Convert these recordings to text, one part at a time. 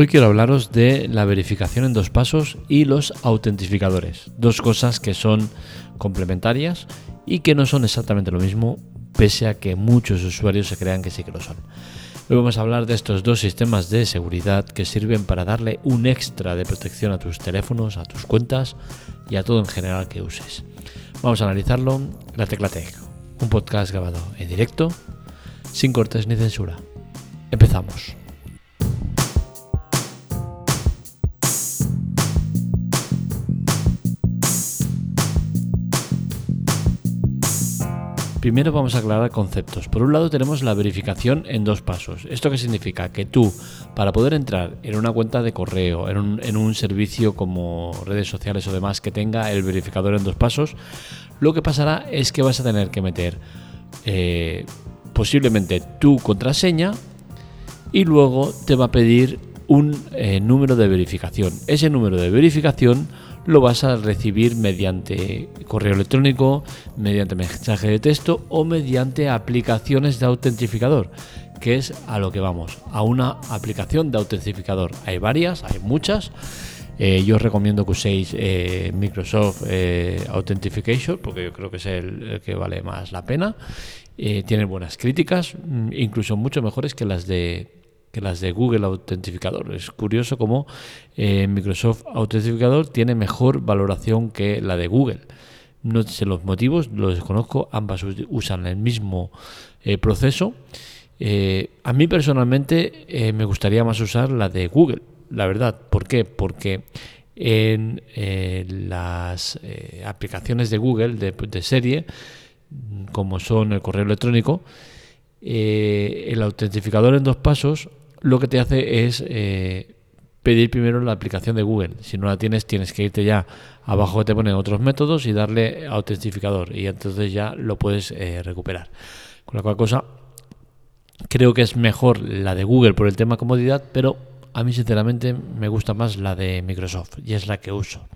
Hoy quiero hablaros de la verificación en dos pasos y los autentificadores, dos cosas que son complementarias y que no son exactamente lo mismo, pese a que muchos usuarios se crean que sí que lo son. Hoy vamos a hablar de estos dos sistemas de seguridad que sirven para darle un extra de protección a tus teléfonos, a tus cuentas y a todo en general que uses. Vamos a analizarlo la Tecla Tech, un podcast grabado en directo, sin cortes ni censura. Empezamos. Primero vamos a aclarar conceptos. Por un lado tenemos la verificación en dos pasos. ¿Esto qué significa? Que tú, para poder entrar en una cuenta de correo, en un, servicio como redes sociales o demás que tenga el verificador en dos pasos, lo que pasará es que vas a tener que meter eh, posiblemente tu contraseña y luego te va a pedir un eh, número de verificación. Ese número de verificación lo vas a recibir mediante correo electrónico, mediante mensaje de texto o mediante aplicaciones de autentificador, que es a lo que vamos, a una aplicación de autentificador. Hay varias, hay muchas. Eh, yo os recomiendo que uséis eh, Microsoft eh, Authentication porque yo creo que es el, que vale más la pena. tiene buenas críticas, mm, incluso mucho mejores que las de que las de Google Autentificador. Es curioso cómo eh, Microsoft Autentificador tiene mejor valoración que la de Google. No sé los motivos, los desconozco, ambas usan el mismo eh, proceso. Eh, a mí personalmente me gustaría más usar la de Google, la verdad. ¿Por qué? Porque en las aplicaciones de Google de serie, como son el correo electrónico, el autentificador en dos pasos lo que te hace es eh, pedir primero la aplicación de Google. Si no la tienes, tienes que irte ya abajo que te ponen otros métodos y darle autentificador y entonces ya lo puedes eh, recuperar. Con la cual cosa, creo que es mejor la de Google por el tema comodidad, pero a mí sinceramente me gusta más la de Microsoft y es la que uso.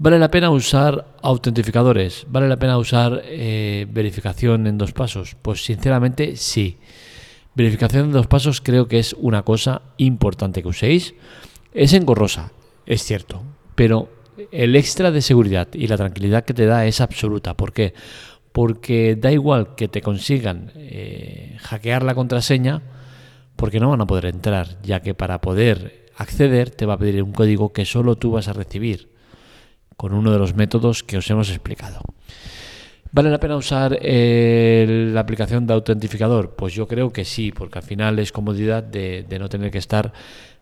¿Vale la pena usar autentificadores? ¿Vale la pena usar eh, verificación en dos pasos? Pues sinceramente sí. Verificación de dos pasos creo que es una cosa importante que uséis. Es engorrosa, es cierto, pero el extra de seguridad y la tranquilidad que te da es absoluta. ¿Por qué? Porque da igual que te consigan eh, hackear la contraseña, porque no van a poder entrar, ya que para poder acceder te va a pedir un código que solo tú vas a recibir, con uno de los métodos que os hemos explicado. ¿Vale la pena usar eh, la aplicación de autentificador? Pues yo creo que sí, porque al final es comodidad de, no tener que estar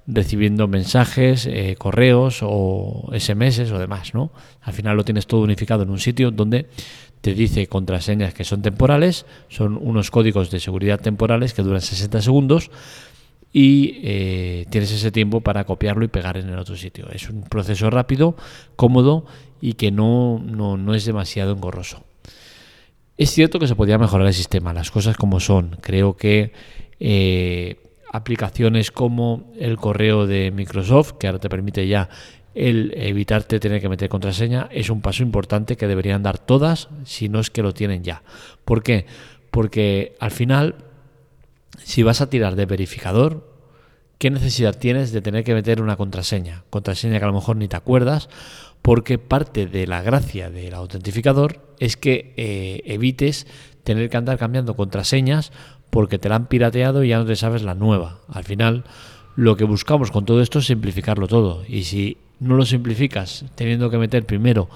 recibiendo mensajes, eh, correos o SMS o demás, ¿no? Al final lo tienes todo unificado en un sitio donde te dice contraseñas que son temporales, son unos códigos de seguridad temporales que duran 60 segundos y eh, tienes ese tiempo para copiarlo y pegar en el otro sitio. Es un proceso rápido, cómodo y que no, no, no es demasiado engorroso. Es cierto que se podría mejorar el sistema, las cosas como son. Creo que eh, aplicaciones como el correo de Microsoft, que ahora te permite ya el evitarte tener que meter contraseña, es un paso importante que deberían dar todas, si no es que lo tienen ya. ¿Por qué? Porque al final, si vas a tirar de verificador, ¿qué necesidad tienes de tener que meter una contraseña? Contraseña que a lo mejor ni te acuerdas porque parte de la gracia del autentificador es que eh, evites tener que andar cambiando contraseñas porque te la han pirateado y ya no te sabes la nueva. Al final, lo que buscamos con todo esto es simplificarlo todo. Y si no lo simplificas teniendo que meter primero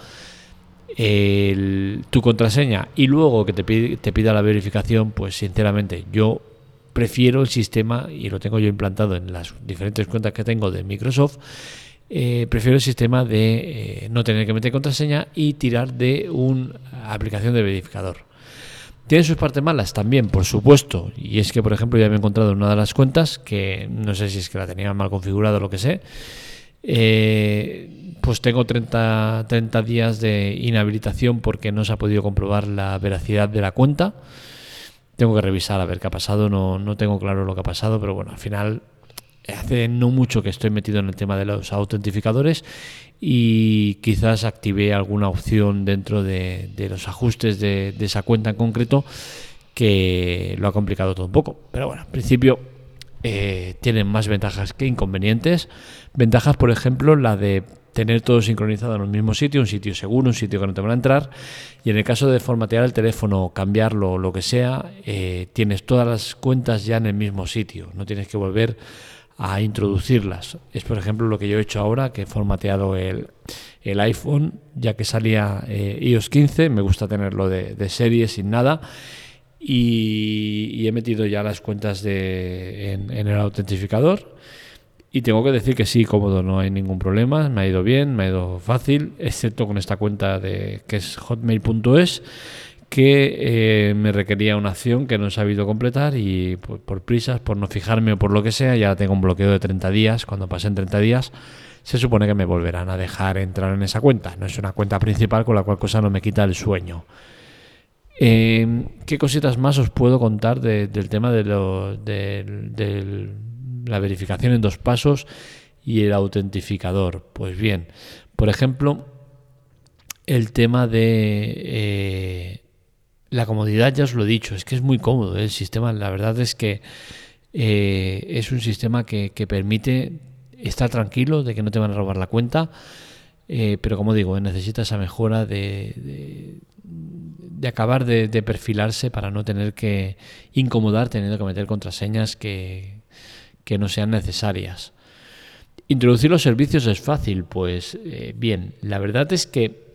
tu contraseña y luego que te pida la verificación, pues sinceramente yo prefiero el sistema, y lo tengo yo implantado en las diferentes cuentas que tengo de Microsoft, eh, prefiero el sistema de eh, no tener que meter contraseña y tirar de una aplicación de verificador. Tiene sus partes malas también, por supuesto, y es que, por ejemplo, ya me he encontrado en una de las cuentas, que no sé si es que la tenía mal configurada o lo que sé, eh, pues tengo 30, 30 días de inhabilitación porque no se ha podido comprobar la veracidad de la cuenta. Tengo que revisar a ver qué ha pasado, no, no tengo claro lo que ha pasado, pero bueno, al final hace no mucho que estoy metido en el tema de los autentificadores y quizás activé alguna opción dentro de, los ajustes de, esa cuenta en concreto que lo ha complicado todo un poco. Pero bueno, en principio eh, tienen más ventajas que inconvenientes. Ventajas, por ejemplo, la de tener todo sincronizado en un mismo sitio, un sitio seguro, un sitio que no te van a entrar. Y en el caso de formatear el teléfono, cambiarlo, lo que sea, eh, tienes todas las cuentas ya en el mismo sitio. No tienes que volver a introducirlas. Es por ejemplo lo que yo he hecho ahora, que he formateado el, iPhone, ya que salía eh, iOS 15, me gusta tenerlo de, de serie sin nada. Y, he metido ya las cuentas de, en, el autentificador. Y tengo que decir que sí, cómodo, no hay ningún problema, me ha ido bien, me ha ido fácil, excepto con esta cuenta de que es hotmail.es, que eh, me requería una acción que no he sabido completar y por, prisas, por no fijarme o por lo que sea, ya tengo un bloqueo de 30 días. Cuando pasen 30 días, se supone que me volverán a dejar entrar en esa cuenta. No es una cuenta principal, con la cual cosa no me quita el sueño. Eh, ¿Qué cositas más os puedo contar del tema de, la verificación en dos pasos y el autentificador? Pues bien, por ejemplo, el tema de eh, la comodidad, ya os lo he dicho, es que es muy cómodo el sistema. La verdad es que eh, es un sistema que, permite estar tranquilo de que no te van a robar la cuenta. pero como digo, necesita esa mejora de, de acabar de, perfilarse para no tener que incomodar teniendo que meter contraseñas que, no sean necesarias. Introducir los servicios es fácil, pues eh, bien, la verdad es que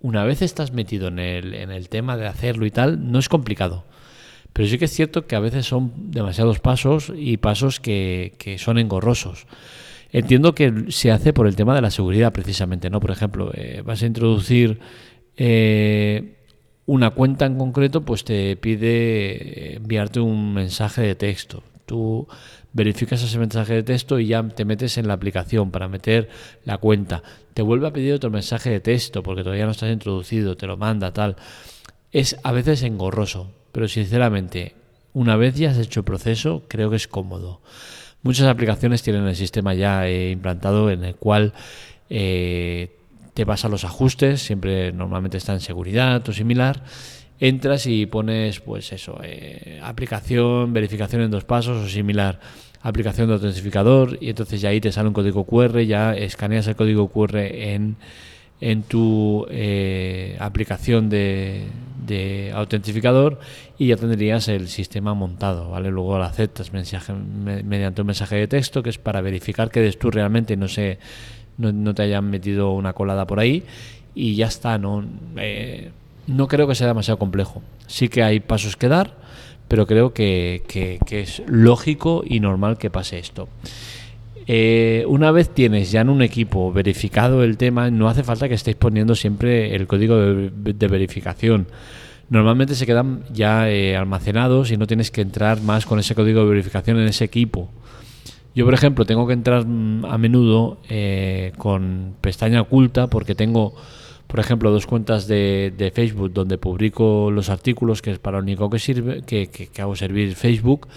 una vez estás metido en el, en el tema de hacerlo y tal, no es complicado. Pero sí que es cierto que a veces son demasiados pasos y pasos que, que son engorrosos. Entiendo que se hace por el tema de la seguridad precisamente, ¿no? Por ejemplo, eh, vas a introducir eh, una cuenta en concreto pues te pide enviarte un mensaje de texto. Tú verificas ese mensaje de texto y ya te metes en la aplicación para meter la cuenta. Te vuelve a pedir otro mensaje de texto porque todavía no estás introducido, te lo manda tal. Es a veces engorroso, pero sinceramente, una vez ya has hecho el proceso, creo que es cómodo. Muchas aplicaciones tienen el sistema ya eh, implantado en el cual eh, te vas a los ajustes, siempre normalmente está en seguridad o similar, entras y pones pues eso, eh, aplicación, verificación en dos pasos o similar, aplicación de autentificador y entonces ya ahí te sale un código QR, ya escaneas el código QR en, en tu eh, aplicación de, de, autentificador y ya tendrías el sistema montado, ¿vale? Luego lo aceptas mensaje, mediante un mensaje de texto que es para verificar que eres tú realmente, no sé no, te hayan metido una colada por ahí y ya está, no, eh, no creo que sea demasiado complejo. Sí que hay pasos que dar, pero creo que, es lógico y normal que pase esto. Eh, una vez tienes ya en un equipo verificado el tema, no hace falta que estéis poniendo siempre el código de, verificación. Normalmente se quedan ya eh, almacenados y no tienes que entrar más con ese código de verificación en ese equipo. Yo, por ejemplo, tengo que entrar mm, a menudo eh, con pestaña oculta porque tengo, por ejemplo, dos cuentas de, Facebook donde publico los artículos, que es para lo único que sirve, que, que, hago servir Facebook.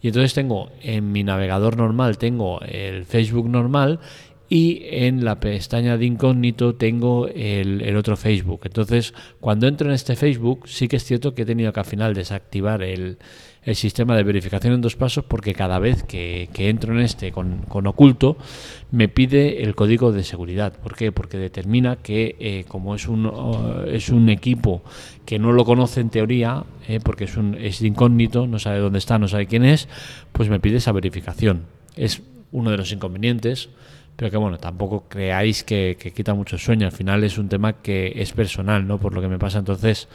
Y entonces tengo en mi navegador normal, tengo el Facebook normal y en la pestaña de incógnito tengo el, otro Facebook. Entonces, cuando entro en este Facebook, sí que es cierto que he tenido que al final desactivar el, el sistema de verificación en dos pasos porque cada vez que, entro en este con, oculto me pide el código de seguridad. ¿Por qué? Porque determina que eh, como es un, uh, es un equipo que no lo conoce en teoría, eh, porque es, un, es incógnito, no sabe dónde está, no sabe quién es, pues me pide esa verificación. Es uno de los inconvenientes pero que bueno, tampoco creáis que, quita mucho sueño, al final es un tema que es personal, ¿no? Por lo que me pasa, entonces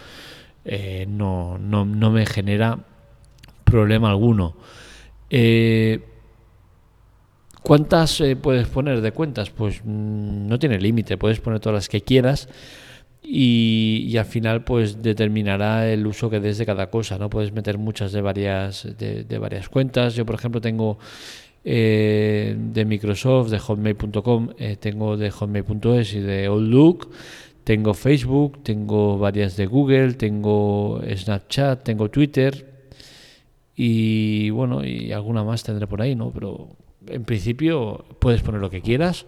eh, no, no, no, me genera problema alguno. Eh, ¿Cuántas eh, puedes poner de cuentas? Pues mm, no tiene límite, puedes poner todas las que quieras y, al final pues determinará el uso que des de cada cosa, ¿no? Puedes meter muchas de varias, de, varias cuentas. Yo por ejemplo tengo eh, de Microsoft, de hotmail.com, tengo de hotmail.es y de Outlook, tengo Facebook, tengo varias de Google, tengo Snapchat, tengo Twitter, y bueno, y alguna más tendré por ahí, ¿no? Pero en principio puedes poner lo que quieras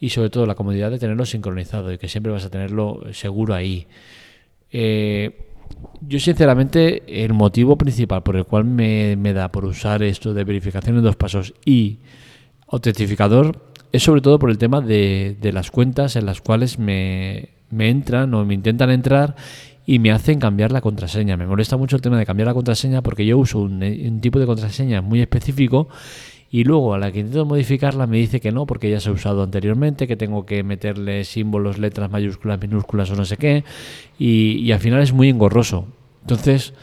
y sobre todo la comodidad de tenerlo sincronizado y que siempre vas a tenerlo seguro ahí. Eh, yo sinceramente el motivo principal por el cual me, da por usar esto de verificación en dos pasos y autentificador es sobre todo por el tema de, las cuentas en las cuales me, me entran o me intentan entrar y me hacen cambiar la contraseña. Me molesta mucho el tema de cambiar la contraseña porque yo uso un, tipo de contraseña muy específico y luego a la que intento modificarla me dice que no porque ya se ha usado anteriormente, que tengo que meterle símbolos, letras mayúsculas, minúsculas o no sé qué y, al final es muy engorroso. Entonces,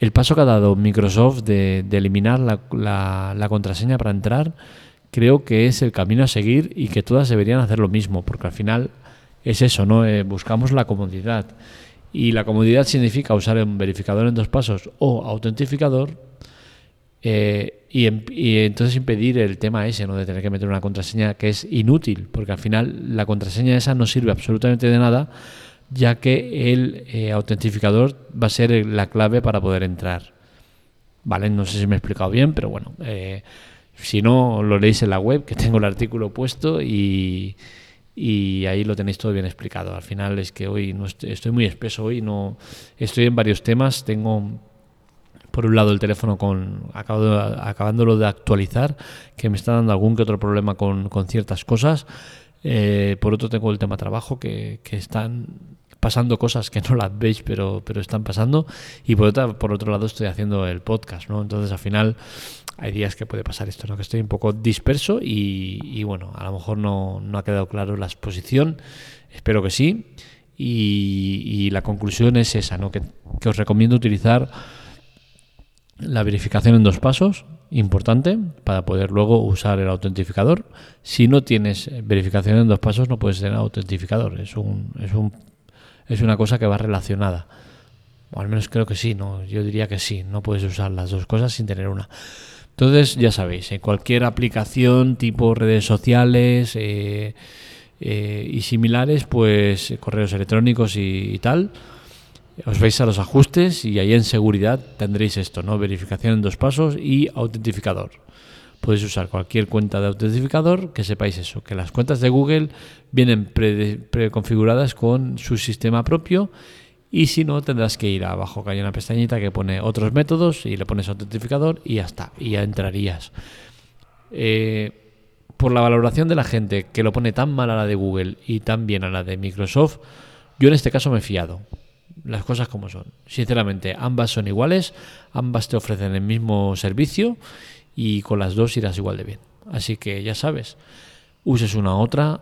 el paso que ha dado Microsoft de, eliminar la, la contraseña para entrar creo que es el camino a seguir y que todas deberían hacer lo mismo porque al final es eso, ¿no? Eh, buscamos la comodidad. Y la comodidad significa usar un verificador en dos pasos o autentificador eh, y, entonces impedir el tema ese, ¿no? De tener que meter una contraseña que es inútil, porque al final la contraseña esa no sirve absolutamente de nada, ya que el eh, autentificador va a ser la clave para poder entrar. Vale, no sé si me he explicado bien, pero bueno, si no, lo leéis en la web, que tengo el artículo puesto y y ahí lo tenéis todo bien explicado. Al final es que hoy no estoy, muy espeso hoy, no estoy en varios temas, tengo por un lado el teléfono con acabo acabándolo de actualizar, que me está dando algún que otro problema con, ciertas cosas. Eh, por otro tengo el tema trabajo, que, que están pasando cosas que no las veis, pero, pero están pasando. Y por, otra, por otro lado estoy haciendo el podcast, ¿no? Entonces al final hay días que puede pasar esto, ¿no? Que estoy un poco disperso y, bueno, a lo mejor no, no, ha quedado claro la exposición. Espero que sí. Y, la conclusión es esa, ¿no? Que, que os recomiendo utilizar la verificación en dos pasos, importante, para poder luego usar el autentificador. Si no tienes verificación en dos pasos, no puedes tener autentificador. Es un, es un es una cosa que va relacionada. O al menos creo que sí, no, yo diría que sí, no puedes usar las dos cosas sin tener una. Entonces, ya sabéis, en cualquier aplicación tipo redes sociales eh, eh, y similares, pues correos electrónicos y, tal, os vais a los ajustes y ahí en seguridad tendréis esto, ¿no? Verificación en dos pasos y autentificador. Podéis usar cualquier cuenta de autentificador, que sepáis eso, que las cuentas de Google vienen preconfiguradas con su sistema propio y si no tendrás que ir abajo que hay una pestañita que pone otros métodos y le pones autentificador y ya está, y ya entrarías. Eh, por la valoración de la gente que lo pone tan mal a la de Google y tan bien a la de Microsoft, yo en este caso me he fiado. Las cosas como son. Sinceramente, ambas son iguales, ambas te ofrecen el mismo servicio y con las dos irás igual de bien. Así que ya sabes, uses una u otra,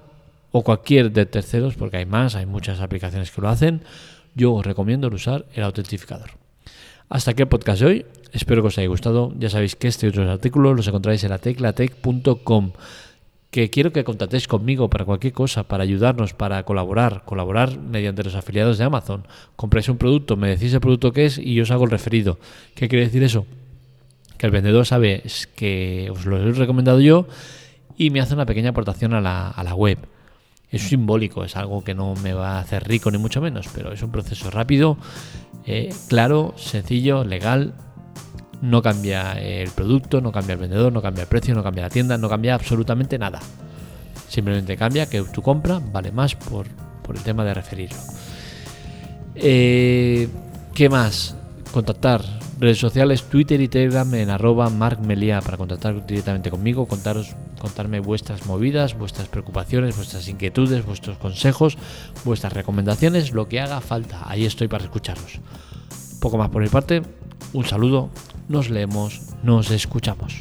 o cualquier de terceros, porque hay más, hay muchas aplicaciones que lo hacen, yo os recomiendo usar el autentificador. Hasta aquí el podcast de hoy. Espero que os haya gustado. Ya sabéis que este y otros artículos los encontráis en la teclatec.com. Que quiero que contactéis conmigo para cualquier cosa, para ayudarnos, para colaborar, colaborar mediante los afiliados de Amazon. Compráis un producto, me decís el producto que es y yo os hago el referido. ¿Qué quiere decir eso? Que el vendedor sabe que os lo he recomendado yo y me hace una pequeña aportación a la, a la web es simbólico, es algo que no me va a hacer rico ni mucho menos, pero es un proceso rápido, eh, claro, sencillo, legal. No cambia el producto, no cambia el vendedor, no cambia el precio, no cambia la tienda, no cambia absolutamente nada. Simplemente cambia que tu compra vale más por, el tema de referirlo. Eh, ¿Qué más? Contactar redes sociales, Twitter y Telegram en arroba markmelia para contactar directamente conmigo, contaros, contarme vuestras movidas, vuestras preocupaciones, vuestras inquietudes, vuestros consejos, vuestras recomendaciones, lo que haga falta. Ahí estoy para escucharos. Poco más por mi parte, un saludo, nos leemos, nos escuchamos.